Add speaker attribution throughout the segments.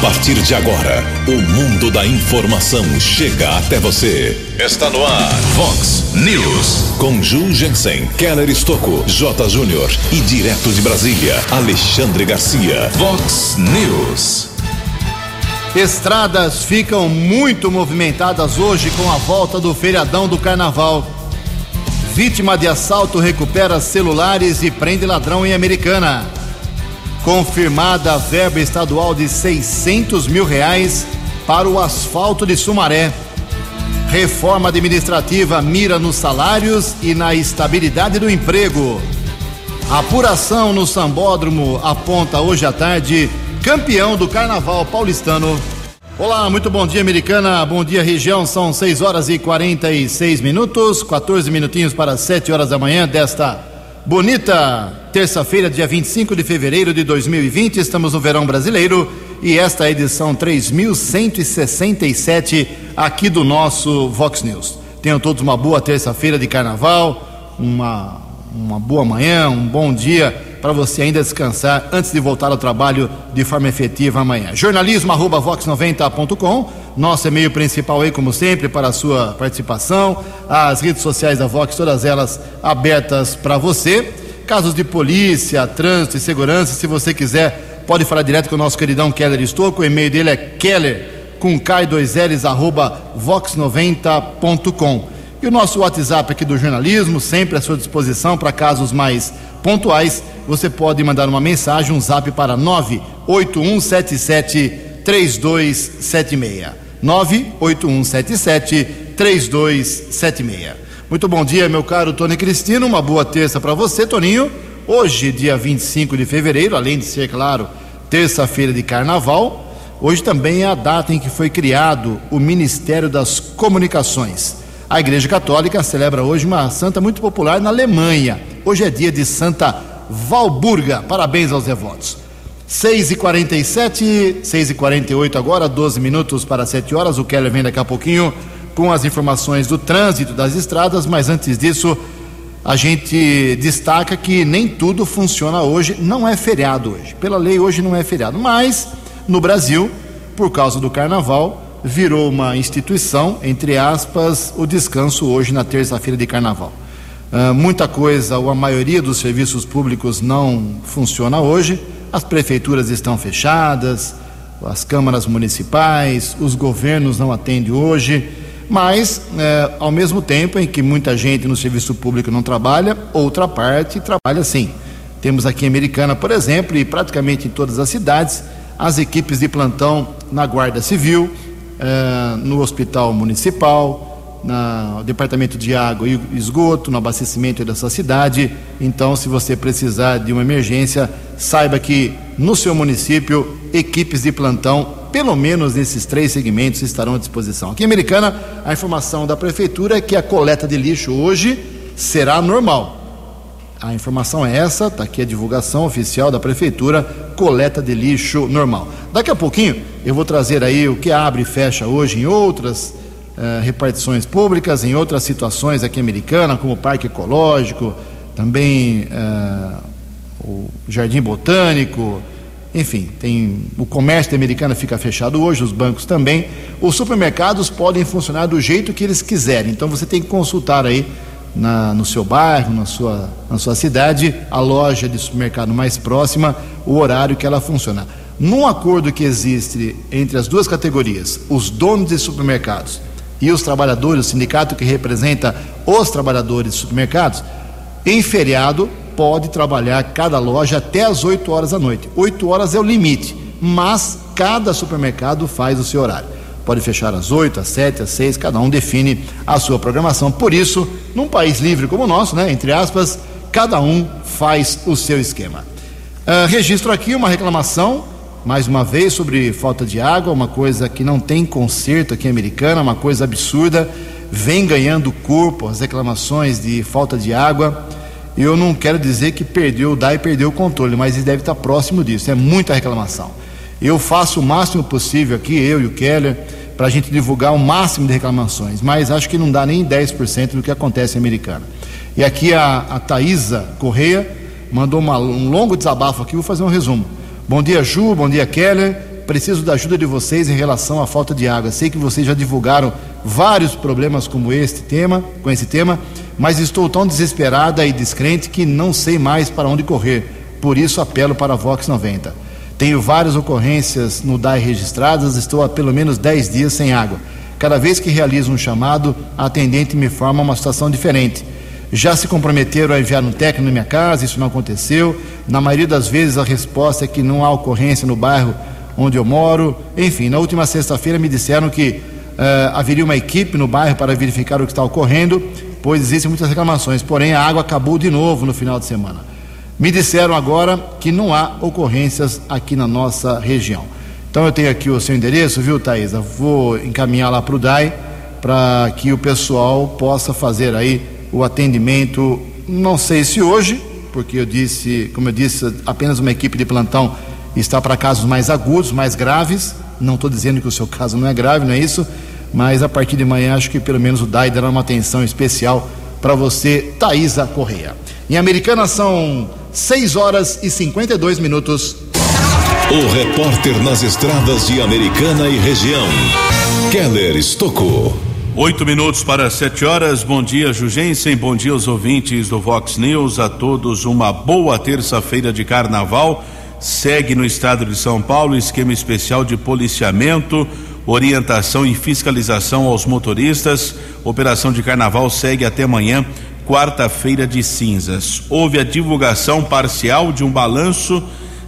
Speaker 1: A partir de agora, o mundo da informação chega até você. Está no ar, Fox News. Com Ju Jensen, Keller Estocco, J. Júnior e direto de Brasília, Alexandre Garcia. Fox News.
Speaker 2: Estradas ficam muito movimentadas hoje com a volta do feriadão do carnaval. Vítima de assalto recupera celulares e prende ladrão em Americana. Confirmada a verba estadual de 600 mil reais para o asfalto de Sumaré. Reforma administrativa mira nos salários e na estabilidade do emprego. Apuração no Sambódromo aponta hoje à tarde campeão do Carnaval paulistano. Olá, muito bom dia, americana. Bom dia, região. São 6 horas e 46 minutos, 14 minutinhos para 7 horas da manhã desta bonita terça-feira, dia 25 de fevereiro de 2020. Estamos no verão brasileiro e esta é a edição 3167 aqui do nosso Vox News. Tenham todos uma boa terça-feira de carnaval, uma, uma boa manhã, um bom dia para você ainda descansar antes de voltar ao trabalho de forma efetiva amanhã. Jornalismo arroba vox90.com, nosso e-mail principal aí, como sempre, para a sua participação. As redes sociais da Vox, todas elas abertas para você. Casos de polícia, trânsito e segurança, se você quiser, pode falar direto com o nosso queridão Keller Estouco. O e-mail dele é keller com K2Ls arroba vox90.com. E o nosso WhatsApp aqui do jornalismo, sempre à sua disposição para casos mais pontuais. Você pode mandar uma mensagem, um zap para 98177 3276. 98177 3276. Muito bom dia, meu caro Tony Cristino. Uma boa terça para você, Toninho. Hoje, dia 25 de fevereiro, além de ser, claro, terça-feira de carnaval, hoje também é a data em que foi criado o Ministério das Comunicações. A Igreja Católica celebra hoje uma santa muito popular na Alemanha. Hoje é dia de Santa Valburga. Parabéns aos devotos. 6 e 47 6 e 48 agora, 12 minutos para 7 horas. O Keller vem daqui a pouquinho com as informações do trânsito das estradas, mas antes disso, a gente destaca que nem tudo funciona hoje, não é feriado hoje. Pela lei, hoje não é feriado, mas no Brasil, por causa do carnaval, virou uma instituição, entre aspas, o descanso hoje na terça-feira de carnaval. Uh, muita coisa, ou a maioria dos serviços públicos não funciona hoje, as prefeituras estão fechadas, as câmaras municipais, os governos não atendem hoje, mas, uh, ao mesmo tempo em que muita gente no serviço público não trabalha, outra parte trabalha sim. Temos aqui em Americana, por exemplo, e praticamente em todas as cidades, as equipes de plantão na Guarda Civil, uh, no Hospital Municipal, no Departamento de Água e Esgoto, no abastecimento dessa cidade. Então, se você precisar de uma emergência, saiba que no seu município, equipes de plantão, pelo menos nesses três segmentos, estarão à disposição. Aqui em Americana, a informação da Prefeitura é que a coleta de lixo hoje será normal. A informação é essa, está aqui a divulgação oficial da Prefeitura, coleta de lixo normal. Daqui a pouquinho eu vou trazer aí o que abre e fecha hoje em outras uh, repartições públicas, em outras situações aqui americana, como o Parque Ecológico, também uh, o Jardim Botânico, enfim, tem o comércio americana fica fechado hoje, os bancos também. Os supermercados podem funcionar do jeito que eles quiserem, então você tem que consultar aí na, no seu bairro, na sua, na sua cidade, a loja de supermercado mais próxima, o horário que ela funciona. Num acordo que existe entre as duas categorias, os donos de supermercados e os trabalhadores, o sindicato que representa os trabalhadores de supermercados, em feriado pode trabalhar cada loja até as 8 horas da noite. 8 horas é o limite, mas cada supermercado faz o seu horário pode fechar às 8, às 7, às 6, cada um define a sua programação. Por isso, num país livre como o nosso, né, entre aspas, cada um faz o seu esquema. Uh, registro aqui uma reclamação, mais uma vez, sobre falta de água, uma coisa que não tem conserto aqui em Americana, uma coisa absurda, vem ganhando corpo as reclamações de falta de água. Eu não quero dizer que perdeu o DAI e perdeu o controle, mas ele deve estar próximo disso, é muita reclamação. Eu faço o máximo possível aqui, eu e o Keller, para a gente divulgar o máximo de reclamações, mas acho que não dá nem 10% do que acontece em Americana. E aqui a, a Thaisa Correia mandou uma, um longo desabafo aqui, vou fazer um resumo. Bom dia, Ju, bom dia, Keller. preciso da ajuda de vocês em relação à falta de água. Sei que vocês já divulgaram vários problemas como este tema, com esse tema, mas estou tão desesperada e descrente que não sei mais para onde correr. Por isso apelo para a Vox 90. Tenho várias ocorrências no DAI registradas, estou há pelo menos 10 dias sem água. Cada vez que realizo um chamado, a atendente me forma uma situação diferente. Já se comprometeram a enviar um técnico na minha casa, isso não aconteceu. Na maioria das vezes a resposta é que não há ocorrência no bairro onde eu moro. Enfim, na última sexta-feira me disseram que uh, haveria uma equipe no bairro para verificar o que está ocorrendo, pois existem muitas reclamações. Porém, a água acabou de novo no final de semana. Me disseram agora que não há ocorrências aqui na nossa região. Então eu tenho aqui o seu endereço, viu, Thaisa? Vou encaminhar lá para o DAI para que o pessoal possa fazer aí o atendimento, não sei se hoje, porque eu disse, como eu disse, apenas uma equipe de plantão está para casos mais agudos, mais graves. Não estou dizendo que o seu caso não é grave, não é isso, mas a partir de manhã acho que pelo menos o DAI dará uma atenção especial para você, Thaisa Correia. Em Americana são 6 horas e 52 minutos.
Speaker 1: O repórter nas estradas de Americana e região, Keller Estocou.
Speaker 3: Oito minutos para sete horas. Bom dia, Jugensen. Bom dia aos ouvintes do Vox News. A todos uma boa terça-feira de carnaval. Segue no estado de São Paulo esquema especial de policiamento, orientação e fiscalização aos motoristas. Operação de carnaval segue até amanhã, quarta-feira de cinzas. Houve a divulgação parcial de um balanço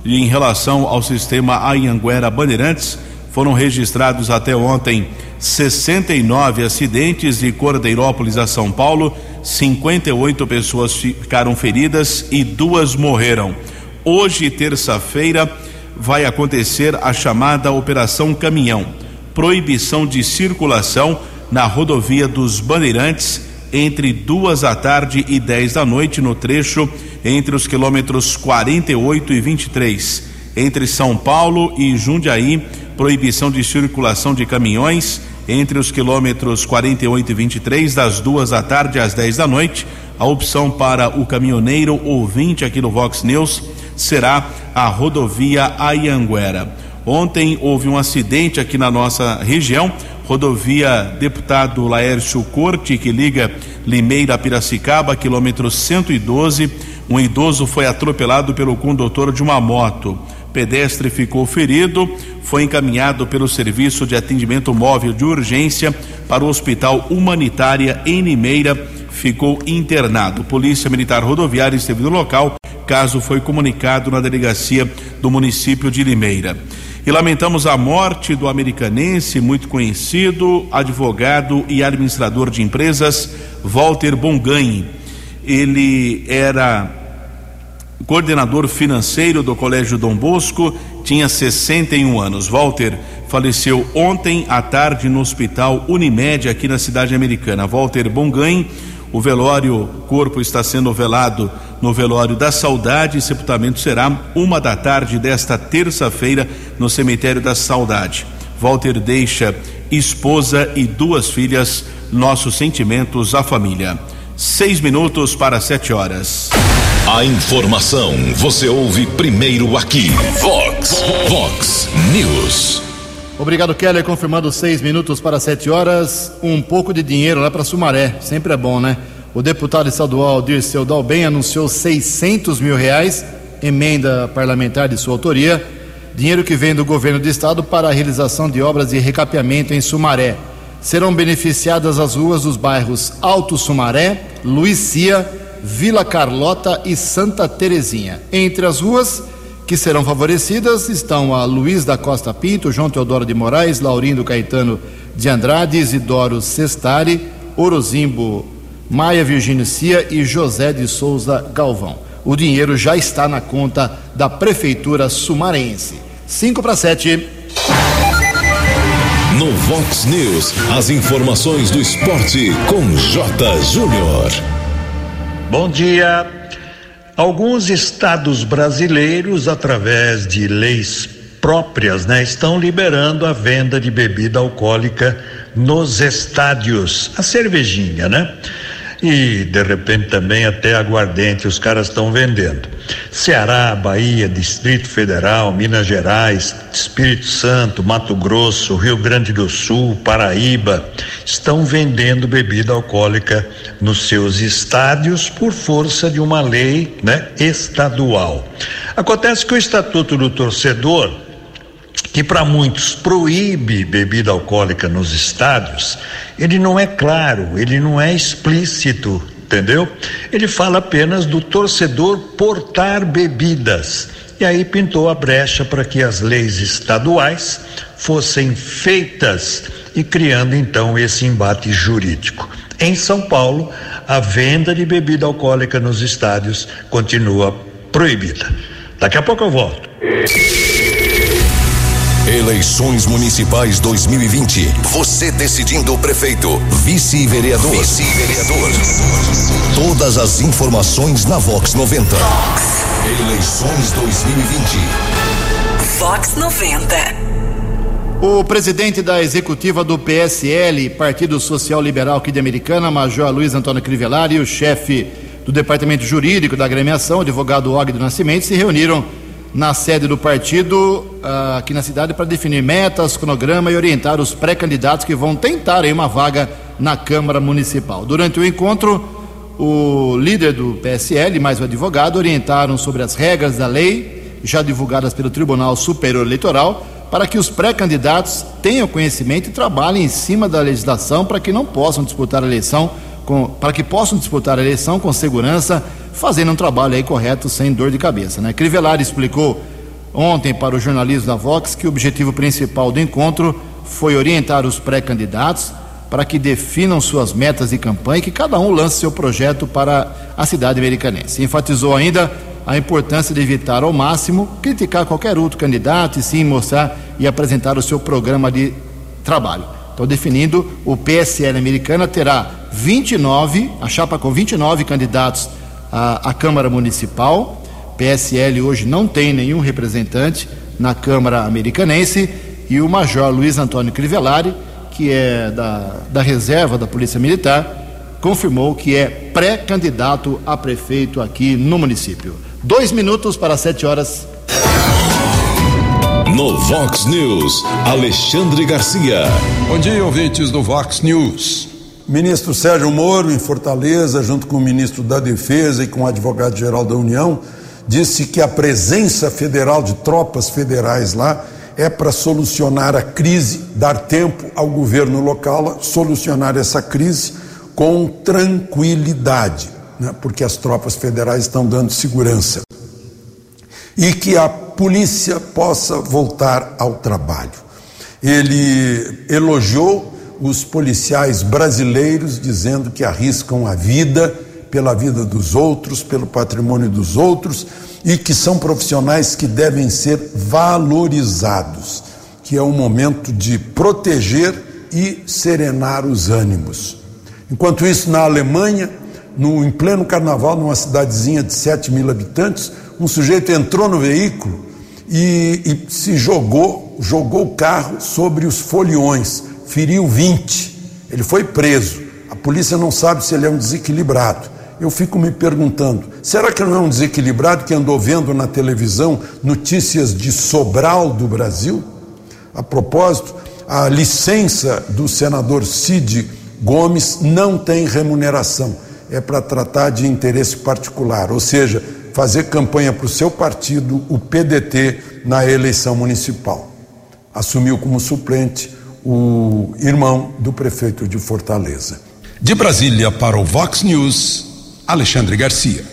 Speaker 3: em relação ao sistema Anhanguera Bandeirantes, foram registrados até ontem 69 acidentes de Cordeirópolis a São Paulo, 58 pessoas ficaram feridas e duas morreram. Hoje, terça-feira, vai acontecer a chamada Operação Caminhão proibição de circulação na rodovia dos Bandeirantes entre duas da tarde e 10 da noite no trecho entre os quilômetros 48 e 23. Entre São Paulo e Jundiaí, proibição de circulação de caminhões entre os quilômetros 48 e 23, das duas da tarde às 10 da noite. A opção para o caminhoneiro ouvinte aqui no Vox News será a rodovia Ayanguera. Ontem houve um acidente aqui na nossa região, rodovia Deputado Laércio Corte, que liga Limeira a Piracicaba, quilômetro 112 um idoso foi atropelado pelo condutor de uma moto. Pedestre ficou ferido, foi encaminhado pelo Serviço de Atendimento Móvel de Urgência para o Hospital Humanitária em Limeira, ficou internado. Polícia Militar Rodoviária esteve no local, caso foi comunicado na delegacia do município de Limeira. E lamentamos a morte do americanense, muito conhecido, advogado e administrador de empresas, Walter Bonganhe ele era coordenador financeiro do Colégio Dom Bosco, tinha 61 anos. Walter faleceu ontem à tarde no Hospital Unimed, aqui na cidade americana. Walter Bonganhe, o velório, corpo está sendo velado no velório da Saudade. Sepultamento será uma da tarde desta terça-feira no cemitério da Saudade. Walter deixa esposa e duas filhas. Nossos sentimentos à família. Seis minutos para sete horas.
Speaker 1: A informação você ouve primeiro aqui. Vox, Vox News.
Speaker 2: Obrigado, Keller. Confirmando seis minutos para sete horas. Um pouco de dinheiro lá para Sumaré. Sempre é bom, né? O deputado estadual Dirceu Dalben anunciou 600 mil reais, emenda parlamentar de sua autoria, dinheiro que vem do governo do estado para a realização de obras de recapeamento em Sumaré serão beneficiadas as ruas dos bairros Alto Sumaré, Luícia, Vila Carlota e Santa Terezinha. Entre as ruas que serão favorecidas estão a Luiz da Costa Pinto, João Teodoro de Moraes, Laurindo Caetano de Andrade, Isidoro Sestari, Orozimbo Maia Virgínio Cia e José de Souza Galvão. O dinheiro já está na conta da Prefeitura Sumarense. 5 para 7.
Speaker 1: No Vox News, as informações do esporte com J. Júnior.
Speaker 4: Bom dia. Alguns estados brasileiros, através de leis próprias, né, estão liberando a venda de bebida alcoólica nos estádios, a cervejinha, né? E de repente também até aguardente os caras estão vendendo. Ceará, Bahia, Distrito Federal, Minas Gerais, Espírito Santo, Mato Grosso, Rio Grande do Sul, Paraíba estão vendendo bebida alcoólica nos seus estádios por força de uma lei, né, estadual. Acontece que o Estatuto do Torcedor que para muitos proíbe bebida alcoólica nos estádios, ele não é claro, ele não é explícito, entendeu? Ele fala apenas do torcedor portar bebidas. E aí pintou a brecha para que as leis estaduais fossem feitas e criando então esse embate jurídico. Em São Paulo, a venda de bebida alcoólica nos estádios continua proibida. Daqui a pouco eu volto.
Speaker 1: Eleições Municipais 2020. Você decidindo o prefeito, vice-vereador. Vice-vereador. Todas as informações na Vox 90. Eleições 2020.
Speaker 5: Vox 90.
Speaker 2: O presidente da executiva do PSL, Partido Social Liberal aqui de Americana, Major Luiz Antônio Crivellari, e o chefe do departamento jurídico da agremiação, advogado Og do Nascimento, se reuniram na sede do partido uh, aqui na cidade para definir metas, cronograma e orientar os pré-candidatos que vão tentar uma vaga na Câmara Municipal. Durante o encontro, o líder do PSL, mais o advogado, orientaram sobre as regras da lei já divulgadas pelo Tribunal Superior Eleitoral para que os pré-candidatos tenham conhecimento e trabalhem em cima da legislação para que não possam disputar a eleição com, para que possam disputar a eleição com segurança fazendo um trabalho aí correto, sem dor de cabeça. Né? Crivellari explicou ontem para o jornalismo da Vox que o objetivo principal do encontro foi orientar os pré-candidatos para que definam suas metas de campanha e que cada um lance seu projeto para a cidade americanense. Enfatizou ainda a importância de evitar ao máximo criticar qualquer outro candidato e sim mostrar e apresentar o seu programa de trabalho. Então, definindo, o PSL americana terá 29, a chapa com 29 candidatos a, a Câmara Municipal. PSL hoje não tem nenhum representante na Câmara Americanense e o Major Luiz Antônio Crivellari, que é da, da reserva da Polícia Militar, confirmou que é pré-candidato a prefeito aqui no município. Dois minutos para sete horas.
Speaker 1: No Vox News, Alexandre Garcia.
Speaker 6: Bom dia, ouvintes do Vox News. Ministro Sérgio Moro, em Fortaleza, junto com o ministro da Defesa e com o advogado-geral da União, disse que a presença federal de tropas federais lá é para solucionar a crise, dar tempo ao governo local a solucionar essa crise com tranquilidade, né? porque as tropas federais estão dando segurança. E que a polícia possa voltar ao trabalho. Ele elogiou os policiais brasileiros dizendo que arriscam a vida pela vida dos outros, pelo patrimônio dos outros e que são profissionais que devem ser valorizados, que é um momento de proteger e serenar os ânimos. Enquanto isso, na Alemanha, no, em pleno carnaval, numa cidadezinha de 7 mil habitantes, um sujeito entrou no veículo e, e se jogou, jogou o carro sobre os foliões feriu 20. Ele foi preso. A polícia não sabe se ele é um desequilibrado. Eu fico me perguntando: será que não é um desequilibrado que andou vendo na televisão notícias de Sobral do Brasil? A propósito, a licença do senador Cid Gomes não tem remuneração, é para tratar de interesse particular, ou seja, fazer campanha para o seu partido, o PDT, na eleição municipal. Assumiu como suplente o irmão do prefeito de Fortaleza.
Speaker 1: De Brasília para o Vox News, Alexandre Garcia.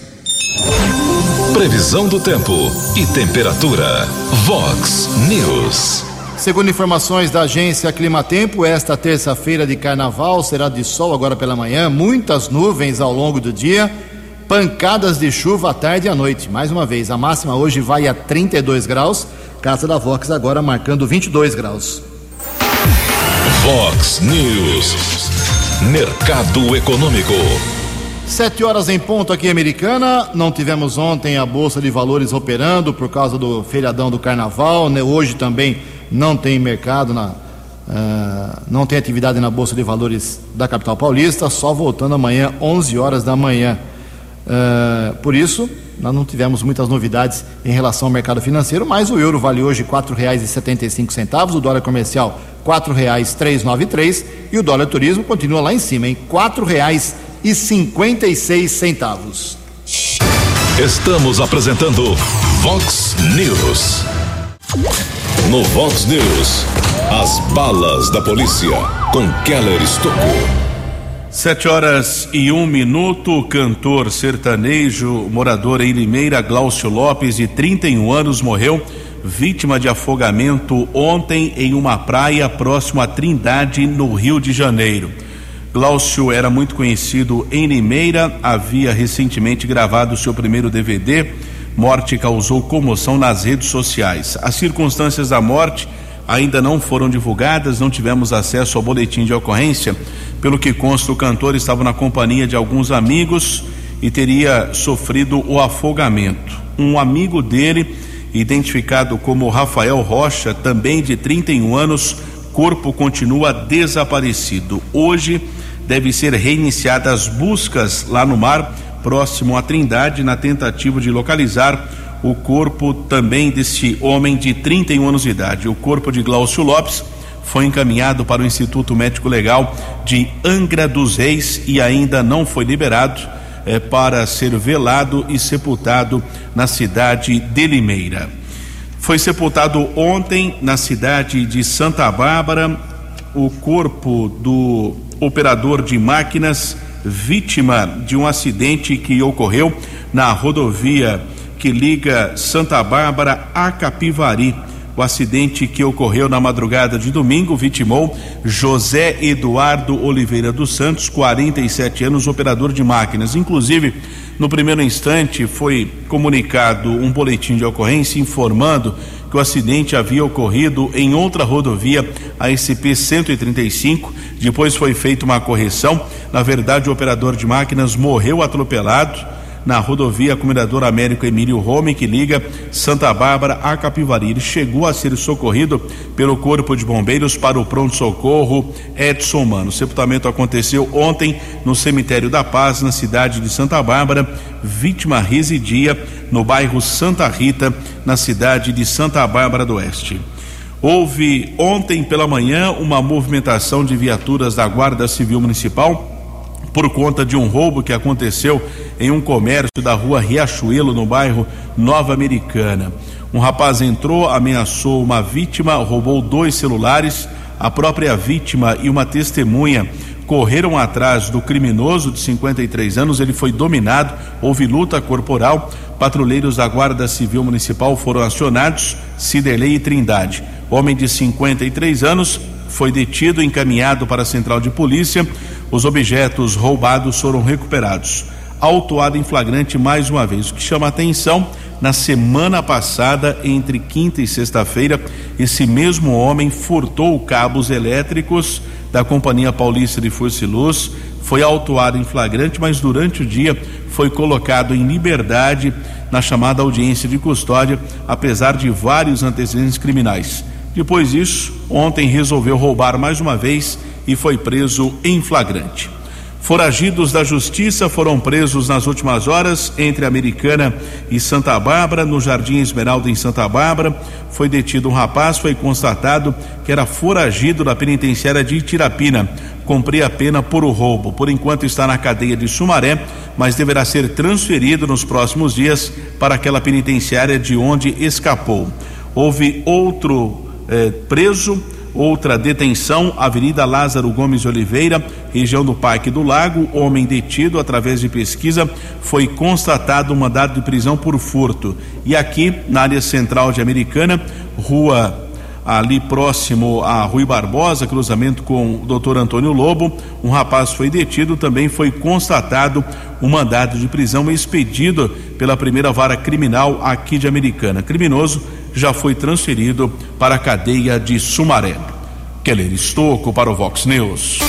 Speaker 1: Previsão do tempo e temperatura. Vox News.
Speaker 2: Segundo informações da agência Climatempo, esta terça-feira de carnaval será de sol agora pela manhã, muitas nuvens ao longo do dia, pancadas de chuva à tarde e à noite. Mais uma vez, a máxima hoje vai a 32 graus, Casa da Vox agora marcando 22 graus.
Speaker 1: Fox News. Mercado Econômico.
Speaker 2: Sete horas em ponto aqui em Americana. Não tivemos ontem a Bolsa de Valores operando por causa do feriadão do Carnaval. Né? Hoje também não tem mercado na, Uh, não tem atividade na Bolsa de Valores da capital paulista, só voltando amanhã, 11 horas da manhã. Uh, por isso, nós não tivemos muitas novidades em relação ao mercado financeiro, mas o euro vale hoje R$ 4,75, o dólar comercial R$ 4,393 e o dólar turismo continua lá em cima, em R$ 4,56.
Speaker 1: Estamos apresentando Vox News. No Vox News, as balas da polícia com Keller Estocou.
Speaker 3: Sete horas e um minuto, cantor sertanejo, morador em Limeira, Glaucio Lopes, de 31 anos, morreu vítima de afogamento ontem em uma praia próximo a Trindade, no Rio de Janeiro. Glaucio era muito conhecido em Limeira, havia recentemente gravado seu primeiro DVD. Morte causou comoção nas redes sociais. As circunstâncias da morte ainda não foram divulgadas, não tivemos acesso ao boletim de ocorrência. Pelo que consta, o cantor estava na companhia de alguns amigos e teria sofrido o afogamento. Um amigo dele, identificado como Rafael Rocha, também de 31 anos, corpo continua desaparecido. Hoje deve ser reiniciadas as buscas lá no mar, próximo à Trindade, na tentativa de localizar o corpo também deste homem de 31 anos de idade. O corpo de Glaucio Lopes foi encaminhado para o Instituto Médico Legal de Angra dos Reis e ainda não foi liberado é, para ser velado e sepultado na cidade de Limeira. Foi sepultado ontem na cidade de Santa Bárbara o corpo do operador de máquinas vítima de um acidente que ocorreu na rodovia que liga Santa Bárbara a Capivari. O acidente que ocorreu na madrugada de domingo vitimou José Eduardo Oliveira dos Santos, 47 anos, operador de máquinas. Inclusive, no primeiro instante, foi comunicado um boletim de ocorrência informando que o acidente havia ocorrido em outra rodovia, a SCP-135. Depois foi feita uma correção. Na verdade, o operador de máquinas morreu atropelado na rodovia Comendador Américo Emílio Rome, que liga Santa Bárbara a Capivari. Ele chegou a ser socorrido pelo Corpo de Bombeiros para o pronto-socorro Edson Mano. O sepultamento aconteceu ontem no cemitério da Paz, na cidade de Santa Bárbara. Vítima residia no bairro Santa Rita, na cidade de Santa Bárbara do Oeste. Houve ontem pela manhã uma movimentação de viaturas da Guarda Civil Municipal por conta de um roubo que aconteceu em um comércio da rua Riachuelo, no bairro Nova Americana. Um rapaz entrou, ameaçou uma vítima, roubou dois celulares. A própria vítima e uma testemunha correram atrás do criminoso de 53 anos. Ele foi dominado, houve luta corporal. Patrulheiros da Guarda Civil Municipal foram acionados, Ciderley e Trindade. Homem de 53 anos foi detido encaminhado para a central de polícia. Os objetos roubados foram recuperados. Autuado em flagrante mais uma vez. O que chama atenção, na semana passada, entre quinta e sexta-feira, esse mesmo homem furtou cabos elétricos da Companhia Paulista de Força e Luz, foi autuado em flagrante, mas durante o dia foi colocado em liberdade na chamada audiência de custódia, apesar de vários antecedentes criminais. Depois disso, ontem resolveu roubar mais uma vez e foi preso em flagrante. Foragidos da justiça foram presos nas últimas horas entre Americana e Santa Bárbara, no Jardim Esmeralda, em Santa Bárbara. Foi detido um rapaz, foi constatado que era foragido da penitenciária de Itirapina. Cumpria a pena por o roubo. Por enquanto está na cadeia de Sumaré, mas deverá ser transferido nos próximos dias para aquela penitenciária de onde escapou. Houve outro eh, preso. Outra detenção, Avenida Lázaro Gomes de Oliveira, região do Parque do Lago. Homem detido através de pesquisa foi constatado um mandado de prisão por furto. E aqui, na área central de Americana, rua ali próximo a Rui Barbosa, cruzamento com o doutor Antônio Lobo, um rapaz foi detido, também foi constatado um mandado de prisão expedido pela primeira vara criminal aqui de Americana. Criminoso já foi transferido para a cadeia de Sumaré. Keller Estocco para o Vox News.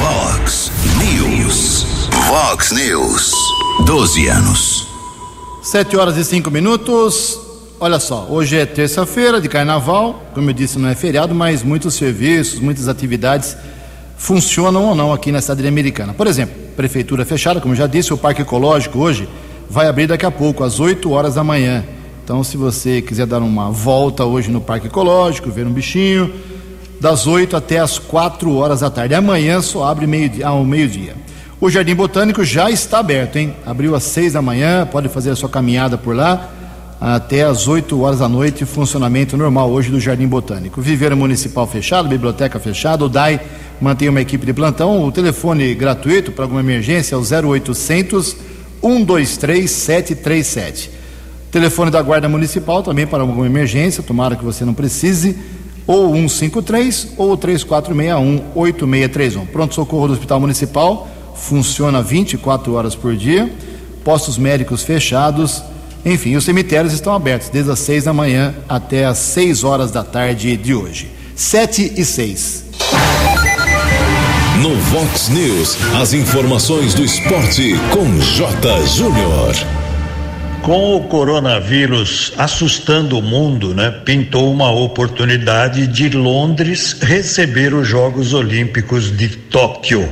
Speaker 1: Vox News. Vox News. 12 anos.
Speaker 2: Sete horas e cinco minutos. Olha só, hoje é terça-feira de carnaval, como eu disse, não é feriado, mas muitos serviços, muitas atividades funcionam ou não aqui na cidade americana. Por exemplo, prefeitura fechada, como eu já disse, o Parque Ecológico hoje vai abrir daqui a pouco, às 8 horas da manhã. Então, se você quiser dar uma volta hoje no Parque Ecológico, ver um bichinho, das 8 até as 4 horas da tarde. Amanhã só abre meio -dia, ao meio-dia. O Jardim Botânico já está aberto, hein? Abriu às 6 da manhã, pode fazer a sua caminhada por lá até às 8 horas da noite, funcionamento normal hoje do Jardim Botânico. Viveiro Municipal fechado, biblioteca fechada, o DAI mantém uma equipe de plantão. O telefone gratuito para alguma emergência é o 0800 123 737. Telefone da Guarda Municipal também para alguma emergência, tomara que você não precise, ou 153 ou 3461 8631. Pronto socorro do Hospital Municipal funciona 24 horas por dia. Postos médicos fechados enfim, os cemitérios estão abertos desde as seis da manhã até as seis horas da tarde de hoje. Sete e seis.
Speaker 1: No Vox News, as informações do esporte com J. Júnior.
Speaker 4: Com o coronavírus assustando o mundo, né, pintou uma oportunidade de Londres receber os Jogos Olímpicos de Tóquio.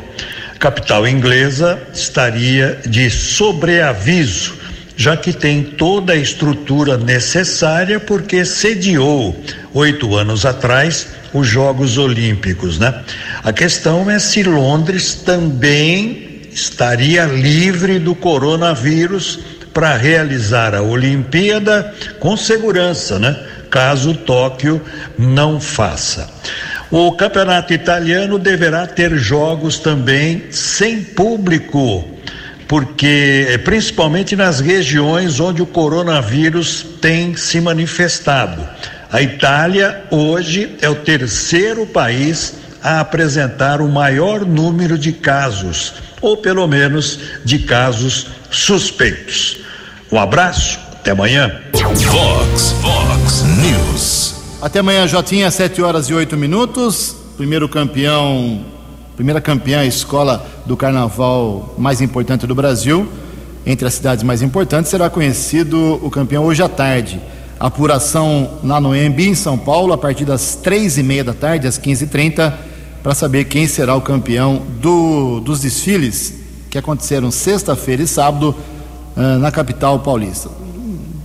Speaker 4: A capital inglesa estaria de sobreaviso já que tem toda a estrutura necessária, porque sediou oito anos atrás os Jogos Olímpicos, né? A questão é se Londres também estaria livre do coronavírus para realizar a Olimpíada com segurança, né? Caso Tóquio não faça. O campeonato italiano deverá ter jogos também sem público porque eh, principalmente nas regiões onde o coronavírus tem se manifestado. A Itália hoje é o terceiro país a apresentar o maior número de casos, ou pelo menos de casos suspeitos. Um abraço, até amanhã.
Speaker 1: Fox, Fox News.
Speaker 2: Até amanhã, Jotinha, 7 horas e 8 minutos. Primeiro campeão primeira campeã escola do carnaval mais importante do Brasil. Entre as cidades mais importantes será conhecido o campeão hoje à tarde. Apuração na Noembi, em São Paulo, a partir das três e meia da tarde, às 15h30, para saber quem será o campeão do, dos desfiles que aconteceram sexta-feira e sábado uh, na capital paulista.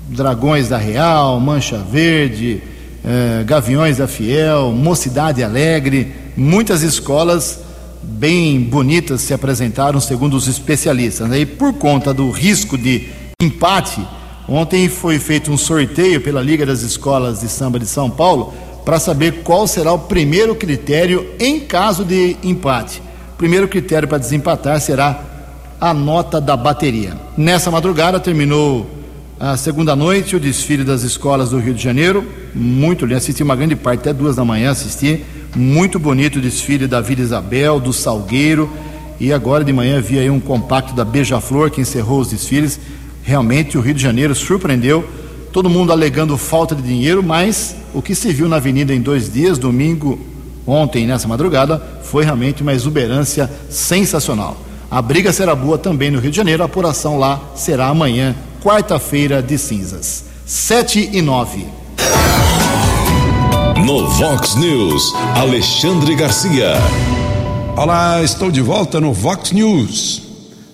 Speaker 2: Dragões da Real, Mancha Verde, uh, Gaviões da Fiel, Mocidade Alegre, muitas escolas bem bonitas se apresentaram, segundo os especialistas. Né? E por conta do risco de empate, ontem foi feito um sorteio pela Liga das Escolas de Samba de São Paulo para saber qual será o primeiro critério em caso de empate. O primeiro critério para desempatar será a nota da bateria. Nessa madrugada terminou a segunda noite o desfile das escolas do Rio de Janeiro, muito lindo, assisti uma grande parte, até duas da manhã assisti muito bonito o desfile da Vila Isabel, do Salgueiro. E agora de manhã vi aí um compacto da Beija-Flor que encerrou os desfiles. Realmente o Rio de Janeiro surpreendeu. Todo mundo alegando falta de dinheiro, mas o que se viu na avenida em dois dias, domingo, ontem nessa madrugada, foi realmente uma exuberância sensacional. A briga será boa também no Rio de Janeiro, a apuração lá será amanhã, quarta-feira de cinzas. 7 e 9.
Speaker 1: No Vox News, Alexandre Garcia.
Speaker 6: Olá, estou de volta no Vox News.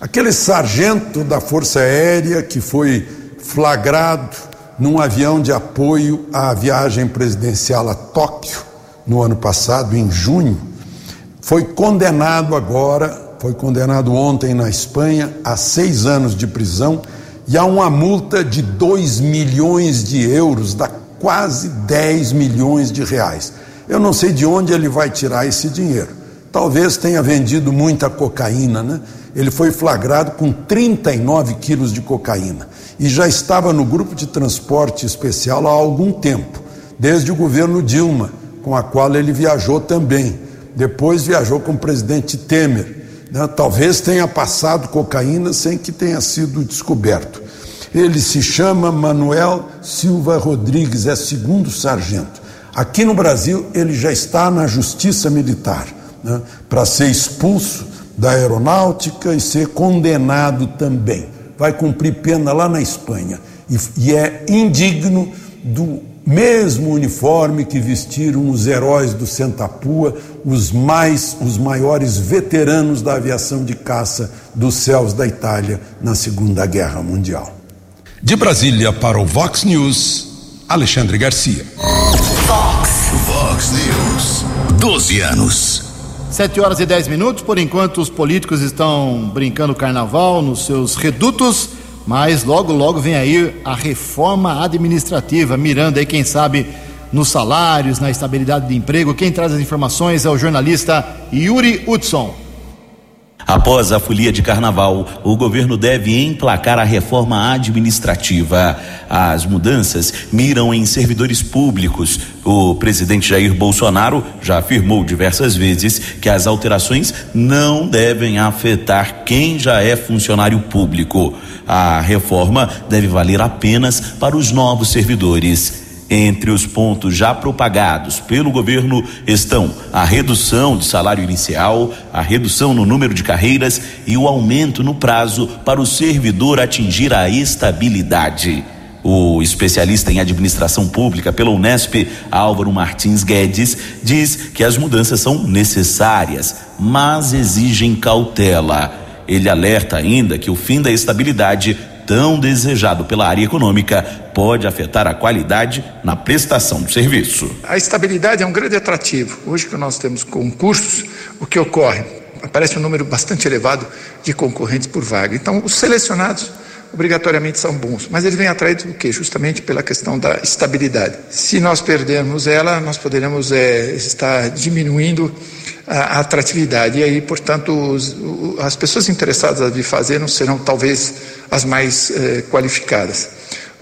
Speaker 6: Aquele sargento da Força Aérea que foi flagrado num avião de apoio à viagem presidencial a Tóquio no ano passado, em junho, foi condenado agora, foi condenado ontem na Espanha a seis anos de prisão e a uma multa de 2 milhões de euros da quase 10 milhões de reais. Eu não sei de onde ele vai tirar esse dinheiro. Talvez tenha vendido muita cocaína, né? Ele foi flagrado com 39 quilos de cocaína e já estava no grupo de transporte especial há algum tempo, desde o governo Dilma, com a qual ele viajou também. Depois viajou com o presidente Temer. Né? Talvez tenha passado cocaína sem que tenha sido descoberto. Ele se chama Manuel Silva Rodrigues, é segundo sargento. Aqui no Brasil, ele já está na Justiça Militar né, para ser expulso da aeronáutica e ser condenado também. Vai cumprir pena lá na Espanha. E, e é indigno do mesmo uniforme que vestiram os heróis do Sentapua, os mais os maiores veteranos da aviação de caça dos céus da Itália na Segunda Guerra Mundial.
Speaker 1: De Brasília para o Vox News, Alexandre Garcia.
Speaker 5: Vox.
Speaker 1: Vox News. 12 anos.
Speaker 2: 7 horas e 10 minutos, por enquanto os políticos estão brincando carnaval nos seus redutos, mas logo, logo vem aí a reforma administrativa, mirando aí, quem sabe, nos salários, na estabilidade de emprego. Quem traz as informações é o jornalista Yuri Hudson.
Speaker 7: Após a folia de carnaval, o governo deve emplacar a reforma administrativa. As mudanças miram em servidores públicos. O presidente Jair Bolsonaro já afirmou diversas vezes que as alterações não devem afetar quem já é funcionário público. A reforma deve valer apenas para os novos servidores. Entre os pontos já propagados pelo governo estão a redução de salário inicial, a redução no número de carreiras e o aumento no prazo para o servidor atingir a estabilidade. O especialista em administração pública pela Unesp, Álvaro Martins Guedes, diz que as mudanças são necessárias, mas exigem cautela. Ele alerta ainda que o fim da estabilidade tão desejado pela área econômica pode afetar a qualidade na prestação do serviço.
Speaker 8: A estabilidade é um grande atrativo. Hoje que nós temos concursos, o que ocorre? Aparece um número bastante elevado de concorrentes por vaga. Então, os selecionados obrigatoriamente são bons, mas eles vêm atraídos do quê? Justamente pela questão da estabilidade. Se nós perdermos ela, nós poderemos é, estar diminuindo a, atratividade e aí, portanto, os, as pessoas interessadas a vir fazer não serão talvez as mais eh, qualificadas.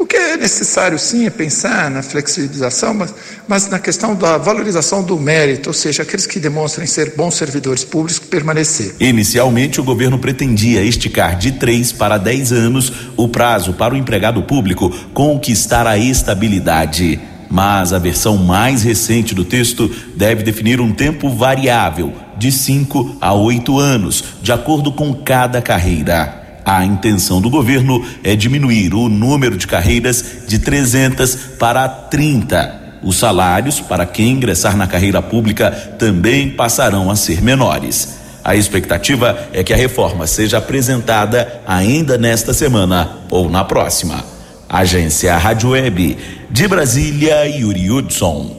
Speaker 8: O que é necessário, sim, é pensar na flexibilização, mas, mas, na questão da valorização do mérito, ou seja, aqueles que demonstrem ser bons servidores públicos permanecer.
Speaker 7: Inicialmente, o governo pretendia esticar de três para dez anos o prazo para o empregado público conquistar a estabilidade. Mas a versão mais recente do texto deve definir um tempo variável, de cinco a oito anos, de acordo com cada carreira. A intenção do governo é diminuir o número de carreiras de 300 para 30. Os salários para quem ingressar na carreira pública também passarão a ser menores. A expectativa é que a reforma seja apresentada ainda nesta semana ou na próxima. Agência Rádio Web de Brasília, Yuri Hudson.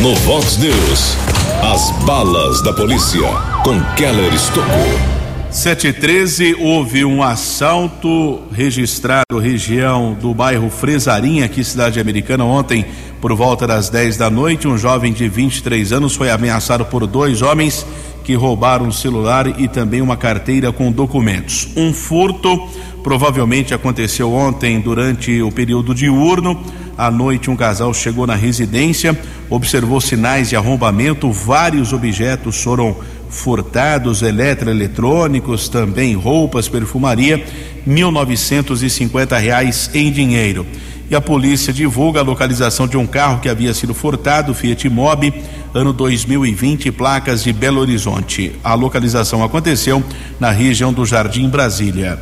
Speaker 1: No Vox News, as balas da polícia com Keller Estocou.
Speaker 3: 713 houve um assalto registrado região do bairro Fresarinha, aqui cidade americana, ontem por volta das 10 da noite. Um jovem de 23 anos foi ameaçado por dois homens que roubaram um celular e também uma carteira com documentos. Um furto provavelmente aconteceu ontem durante o período diurno. À noite, um casal chegou na residência, observou sinais de arrombamento, vários objetos foram furtados, eletroeletrônicos, também roupas, perfumaria, cinquenta reais em dinheiro. E a polícia divulga a localização de um carro que havia sido furtado, Fiat Mobi, ano 2020, placas de Belo Horizonte. A localização aconteceu na região do Jardim Brasília.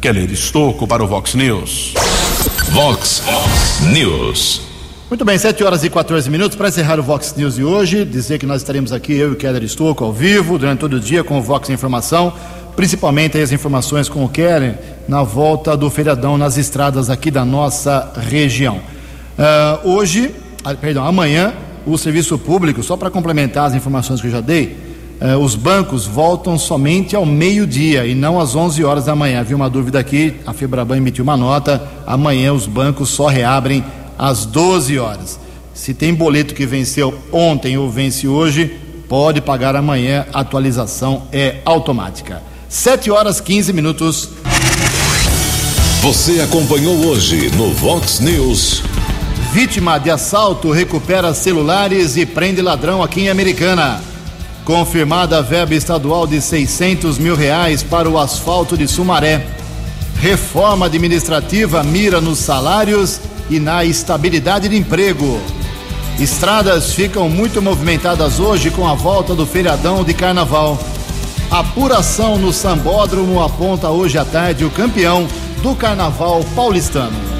Speaker 3: Keller Estocco para o Vox News.
Speaker 1: Vox News.
Speaker 2: Muito bem, 7 horas e 14 minutos para encerrar o Vox News de hoje. Dizer que nós estaremos aqui, eu e Keller Estouco, ao vivo, durante todo o dia com o Vox Informação, principalmente as informações com o Keller na volta do feriadão nas estradas aqui da nossa região. Uh, hoje, ah, perdão, amanhã, o serviço público, só para complementar as informações que eu já dei, uh, os bancos voltam somente ao meio-dia e não às 11 horas da manhã. Havia uma dúvida aqui, a Febraban emitiu uma nota, amanhã os bancos só reabrem às 12 horas. Se tem boleto que venceu ontem ou vence hoje, pode pagar amanhã. A atualização é automática. 7 horas 15 minutos.
Speaker 1: Você acompanhou hoje no Vox News.
Speaker 2: Vítima de assalto recupera celulares e prende ladrão aqui em Americana. Confirmada a verba estadual de 600 mil reais para o asfalto de Sumaré. Reforma administrativa mira nos salários e na estabilidade de emprego. Estradas ficam muito movimentadas hoje com a volta do feriadão de carnaval. Apuração no Sambódromo aponta hoje à tarde o campeão do carnaval paulistano.